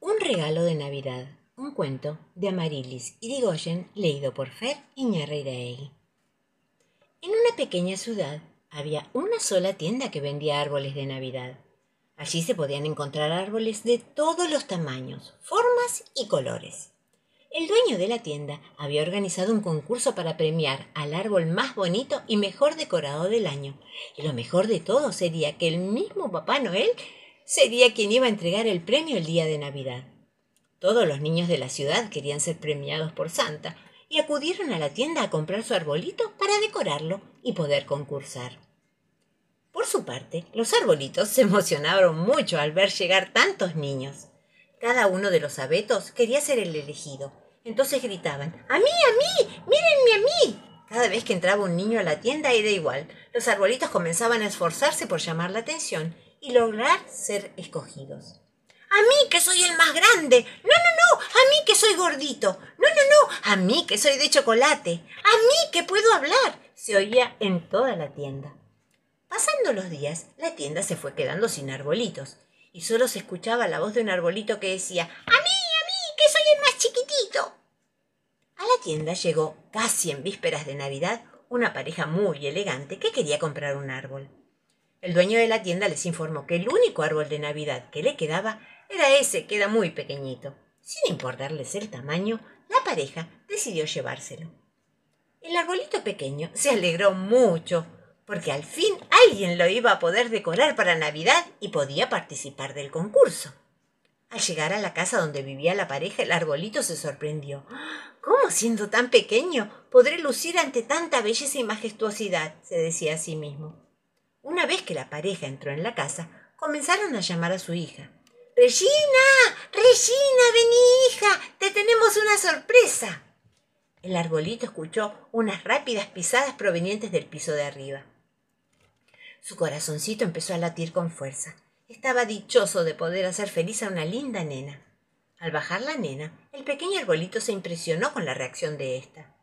Un regalo de Navidad. Un cuento de Amarilis Irigoyen, leído por Fer Iñarreiraegui. En una pequeña ciudad había una sola tienda que vendía árboles de Navidad. Allí se podían encontrar árboles de todos los tamaños, formas y colores. El dueño de la tienda había organizado un concurso para premiar al árbol más bonito y mejor decorado del año. Y lo mejor de todo sería que el mismo Papá Noel sería quien iba a entregar el premio el día de Navidad. Todos los niños de la ciudad querían ser premiados por Santa y acudieron a la tienda a comprar su arbolito para decorarlo y poder concursar. Por su parte, los arbolitos se emocionaron mucho al ver llegar tantos niños. Cada uno de los abetos quería ser el elegido. Entonces gritaban, ¡A mí, a mí! ¡Mírenme a mí! Cada vez que entraba un niño a la tienda era igual. Los arbolitos comenzaban a esforzarse por llamar la atención y lograr ser escogidos. A mí que soy el más grande. No, no, no. A mí que soy gordito. No, no, no. A mí que soy de chocolate. A mí que puedo hablar. Se oía en toda la tienda. Pasando los días, la tienda se fue quedando sin arbolitos y solo se escuchaba la voz de un arbolito que decía A mí, a mí, que soy el más chiquitito. A la tienda llegó, casi en vísperas de Navidad, una pareja muy elegante que quería comprar un árbol. El dueño de la tienda les informó que el único árbol de Navidad que le quedaba era ese, que era muy pequeñito. Sin importarles el tamaño, la pareja decidió llevárselo. El arbolito pequeño se alegró mucho, porque al fin alguien lo iba a poder decorar para Navidad y podía participar del concurso. Al llegar a la casa donde vivía la pareja, el arbolito se sorprendió. ¿Cómo siendo tan pequeño podré lucir ante tanta belleza y majestuosidad? se decía a sí mismo. Una vez que la pareja entró en la casa, comenzaron a llamar a su hija. Regina, Regina, vení hija, te tenemos una sorpresa. El arbolito escuchó unas rápidas pisadas provenientes del piso de arriba. Su corazoncito empezó a latir con fuerza. Estaba dichoso de poder hacer feliz a una linda nena. Al bajar la nena, el pequeño arbolito se impresionó con la reacción de ésta.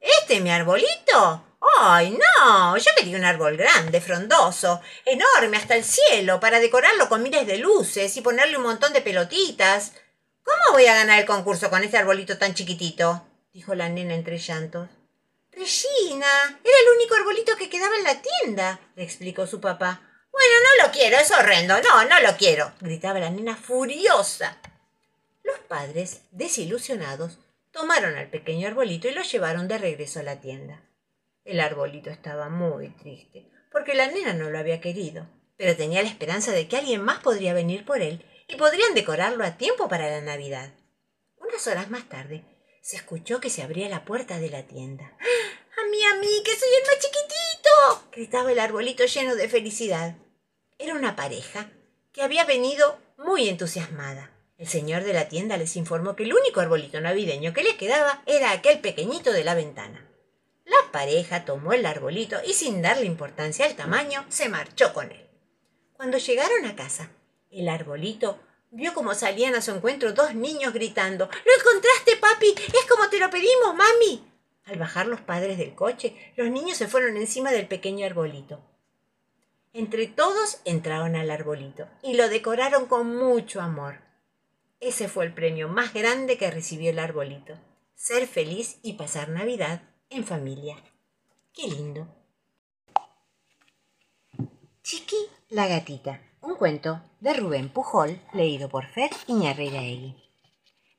¿Este es mi arbolito? ¡Ay, no! Yo quería un árbol grande, frondoso, enorme hasta el cielo, para decorarlo con miles de luces y ponerle un montón de pelotitas. ¿Cómo voy a ganar el concurso con este arbolito tan chiquitito? dijo la nena entre llantos. Regina, era el único arbolito que quedaba en la tienda, le explicó su papá. Bueno, no lo quiero, es horrendo. No, no lo quiero, gritaba la nena furiosa. Los padres, desilusionados, tomaron al pequeño arbolito y lo llevaron de regreso a la tienda. El arbolito estaba muy triste, porque la nena no lo había querido, pero tenía la esperanza de que alguien más podría venir por él y podrían decorarlo a tiempo para la Navidad. Unas horas más tarde, se escuchó que se abría la puerta de la tienda. ¡A mí, a mí, que soy el más chiquitito! gritaba el arbolito lleno de felicidad. Era una pareja que había venido muy entusiasmada. El señor de la tienda les informó que el único arbolito navideño que le quedaba era aquel pequeñito de la ventana. La pareja tomó el arbolito y sin darle importancia al tamaño, se marchó con él. Cuando llegaron a casa, el arbolito vio cómo salían a su encuentro dos niños gritando ¿Lo encontraste, papi? Es como te lo pedimos, mami. Al bajar los padres del coche, los niños se fueron encima del pequeño arbolito. Entre todos entraron al arbolito y lo decoraron con mucho amor. Ese fue el premio más grande que recibió el arbolito. Ser feliz y pasar Navidad en familia. Qué lindo. Chiqui la gatita. Un cuento de Rubén Pujol, leído por Fer Iñarreiraegui.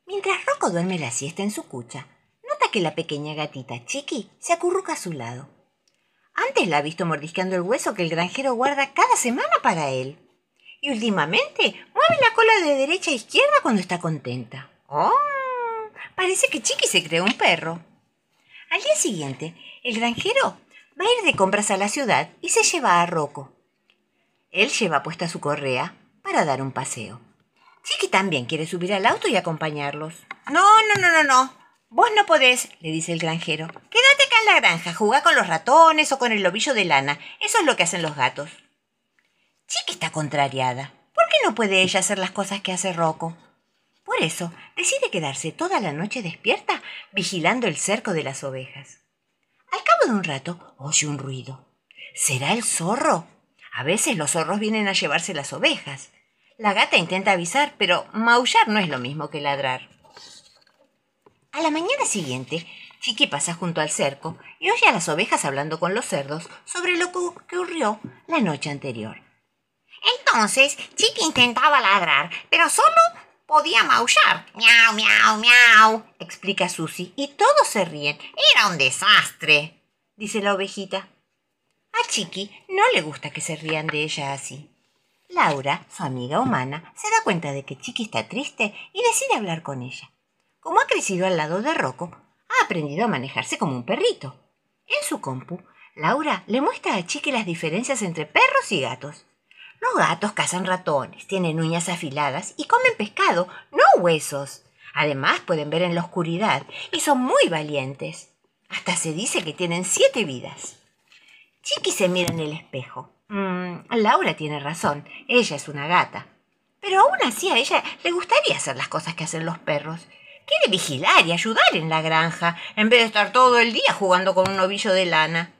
Mientras Rocco duerme la siesta en su cucha, nota que la pequeña gatita Chiqui se acurruca a su lado. Antes la ha visto mordisqueando el hueso que el granjero guarda cada semana para él. Y últimamente mueve la cola de derecha a izquierda cuando está contenta. ¡Oh! Parece que Chiqui se creó un perro. Al día siguiente, el granjero va a ir de compras a la ciudad y se lleva a Rocco. Él lleva puesta su correa para dar un paseo. Chiqui también quiere subir al auto y acompañarlos. No, no, no, no, no. Vos no podés, le dice el granjero. Quédate acá en la granja, jugá con los ratones o con el lobillo de lana. Eso es lo que hacen los gatos. Chiqui está contrariada. ¿Por qué no puede ella hacer las cosas que hace Rocco? Eso, decide quedarse toda la noche despierta vigilando el cerco de las ovejas. Al cabo de un rato, oye un ruido. ¿Será el zorro? A veces los zorros vienen a llevarse las ovejas. La gata intenta avisar, pero maullar no es lo mismo que ladrar. A la mañana siguiente, Chiqui pasa junto al cerco y oye a las ovejas hablando con los cerdos sobre lo que ocurrió la noche anterior. Entonces, Chiqui intentaba ladrar, pero solo podía maullar. Miau, miau, miau, explica Susi, y todos se ríen. Era un desastre, dice la ovejita. A Chiqui no le gusta que se rían de ella así. Laura, su amiga humana, se da cuenta de que Chiqui está triste y decide hablar con ella. Como ha crecido al lado de Rocco, ha aprendido a manejarse como un perrito. En su compu, Laura le muestra a Chiqui las diferencias entre perros y gatos. Los gatos cazan ratones, tienen uñas afiladas y comen pescado, no huesos. Además pueden ver en la oscuridad y son muy valientes. Hasta se dice que tienen siete vidas. Chiqui se mira en el espejo. Mm, Laura tiene razón, ella es una gata. Pero aún así a ella le gustaría hacer las cosas que hacen los perros. Quiere vigilar y ayudar en la granja, en vez de estar todo el día jugando con un novillo de lana.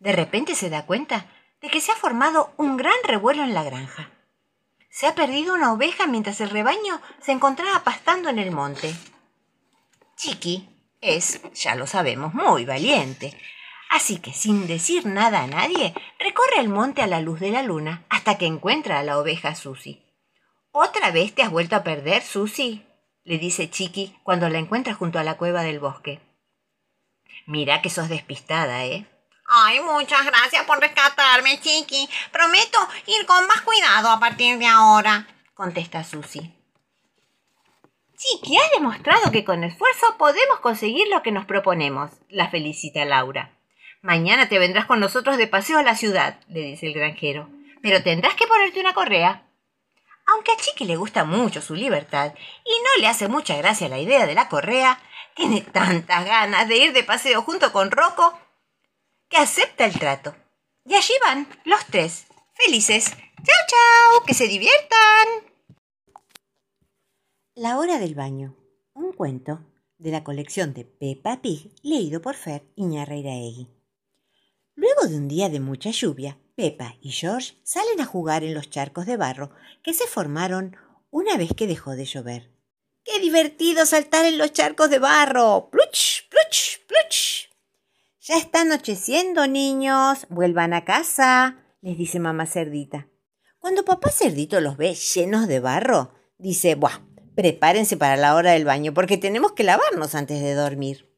De repente se da cuenta de que se ha formado un gran revuelo en la granja. Se ha perdido una oveja mientras el rebaño se encontraba pastando en el monte. Chiqui es, ya lo sabemos, muy valiente. Así que, sin decir nada a nadie, recorre el monte a la luz de la luna hasta que encuentra a la oveja Susi. ¿Otra vez te has vuelto a perder, Susi? le dice Chiqui cuando la encuentra junto a la cueva del bosque. Mira que sos despistada, ¿eh? Ay, muchas gracias por rescatarme, Chiqui. Prometo ir con más cuidado a partir de ahora, contesta Susi. Chiqui, has demostrado que con esfuerzo podemos conseguir lo que nos proponemos, la felicita Laura. Mañana te vendrás con nosotros de paseo a la ciudad, le dice el granjero. Pero tendrás que ponerte una correa. Aunque a Chiqui le gusta mucho su libertad y no le hace mucha gracia la idea de la correa, tiene tantas ganas de ir de paseo junto con Rocco que acepta el trato. Y allí van los tres, felices. ¡Chao, chao! ¡Que se diviertan! La hora del baño. Un cuento de la colección de Peppa Pig leído por Fer Iñarreiraegui. Luego de un día de mucha lluvia, Peppa y George salen a jugar en los charcos de barro que se formaron una vez que dejó de llover. ¡Qué divertido saltar en los charcos de barro! ¡Pluch, pluch, pluch! Ya está anocheciendo, niños. Vuelvan a casa, les dice mamá cerdita. Cuando papá cerdito los ve llenos de barro, dice, Buah, prepárense para la hora del baño porque tenemos que lavarnos antes de dormir.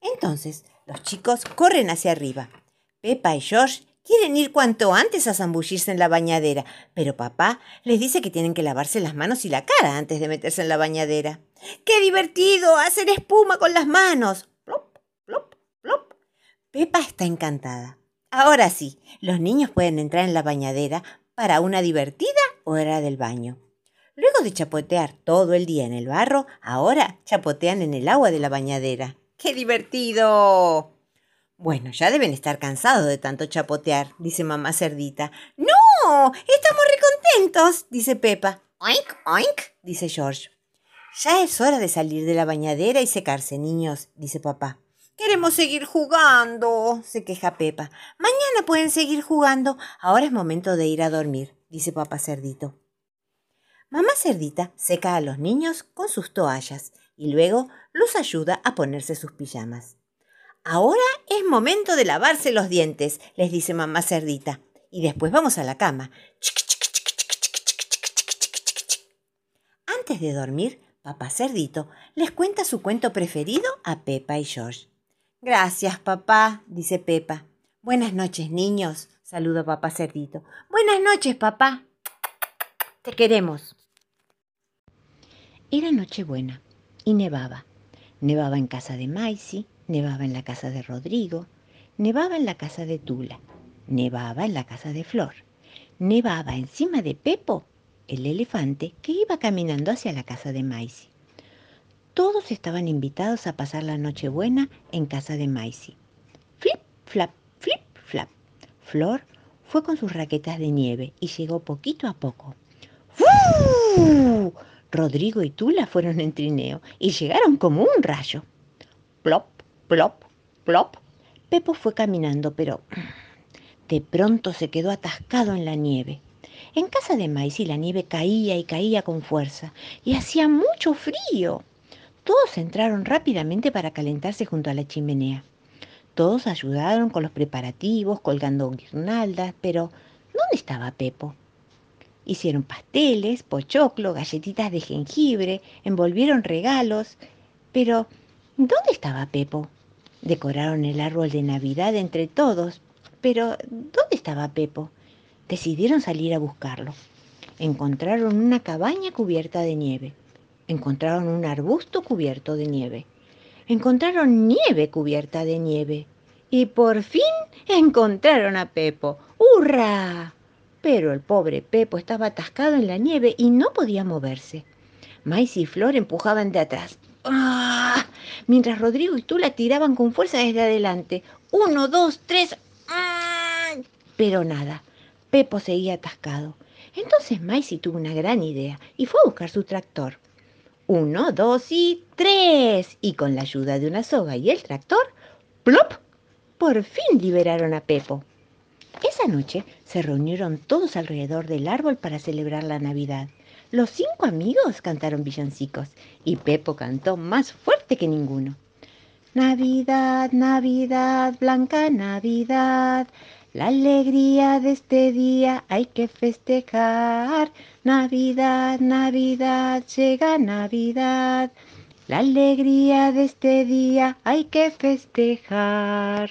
Entonces, los chicos corren hacia arriba. Pepa y George quieren ir cuanto antes a zambullirse en la bañadera, pero papá les dice que tienen que lavarse las manos y la cara antes de meterse en la bañadera. ¡Qué divertido! Hacer espuma con las manos. Pepa está encantada. Ahora sí, los niños pueden entrar en la bañadera para una divertida hora del baño. Luego de chapotear todo el día en el barro, ahora chapotean en el agua de la bañadera. ¡Qué divertido! Bueno, ya deben estar cansados de tanto chapotear, dice mamá cerdita. ¡No! ¡Estamos recontentos! dice Pepa. Oink, oink, dice George. Ya es hora de salir de la bañadera y secarse, niños, dice papá. Queremos seguir jugando, se queja Pepa. Mañana pueden seguir jugando. Ahora es momento de ir a dormir, dice papá cerdito. Mamá cerdita seca a los niños con sus toallas y luego los ayuda a ponerse sus pijamas. Ahora es momento de lavarse los dientes, les dice mamá cerdita. Y después vamos a la cama. Antes de dormir, papá cerdito les cuenta su cuento preferido a Pepa y George. Gracias, papá, dice Pepa. Buenas noches, niños, saluda papá cerdito. Buenas noches, papá. Te queremos. Era Nochebuena y nevaba. Nevaba en casa de Maisie, nevaba en la casa de Rodrigo, nevaba en la casa de Tula, nevaba en la casa de Flor, nevaba encima de Pepo, el elefante que iba caminando hacia la casa de Maisie. Todos estaban invitados a pasar la Nochebuena en casa de Maisie. Flip, flap, flip, flap. Flor fue con sus raquetas de nieve y llegó poquito a poco. ¡Fu! Rodrigo y Tula fueron en trineo y llegaron como un rayo. Plop, plop, plop. Pepo fue caminando, pero de pronto se quedó atascado en la nieve. En casa de Maisy la nieve caía y caía con fuerza y hacía mucho frío. Todos entraron rápidamente para calentarse junto a la chimenea. Todos ayudaron con los preparativos, colgando guirnaldas, pero ¿dónde estaba Pepo? Hicieron pasteles, pochoclo, galletitas de jengibre, envolvieron regalos, pero ¿dónde estaba Pepo? Decoraron el árbol de Navidad entre todos, pero ¿dónde estaba Pepo? Decidieron salir a buscarlo. Encontraron una cabaña cubierta de nieve. Encontraron un arbusto cubierto de nieve. Encontraron nieve cubierta de nieve. Y por fin encontraron a Pepo. ¡Hurra! Pero el pobre Pepo estaba atascado en la nieve y no podía moverse. Mais y Flor empujaban de atrás. ¡Ah! Mientras Rodrigo y Tula tiraban con fuerza desde adelante. Uno, dos, tres. ¡Ah! Pero nada. Pepo seguía atascado. Entonces Maisy tuvo una gran idea y fue a buscar su tractor. Uno, dos y tres. Y con la ayuda de una soga y el tractor, ¡plop! Por fin liberaron a Pepo. Esa noche se reunieron todos alrededor del árbol para celebrar la Navidad. Los cinco amigos cantaron villancicos y Pepo cantó más fuerte que ninguno. Navidad, Navidad, blanca Navidad, la alegría de este día hay que festejar. Navidad, Navidad, llega Navidad. La alegría de este día hay que festejar.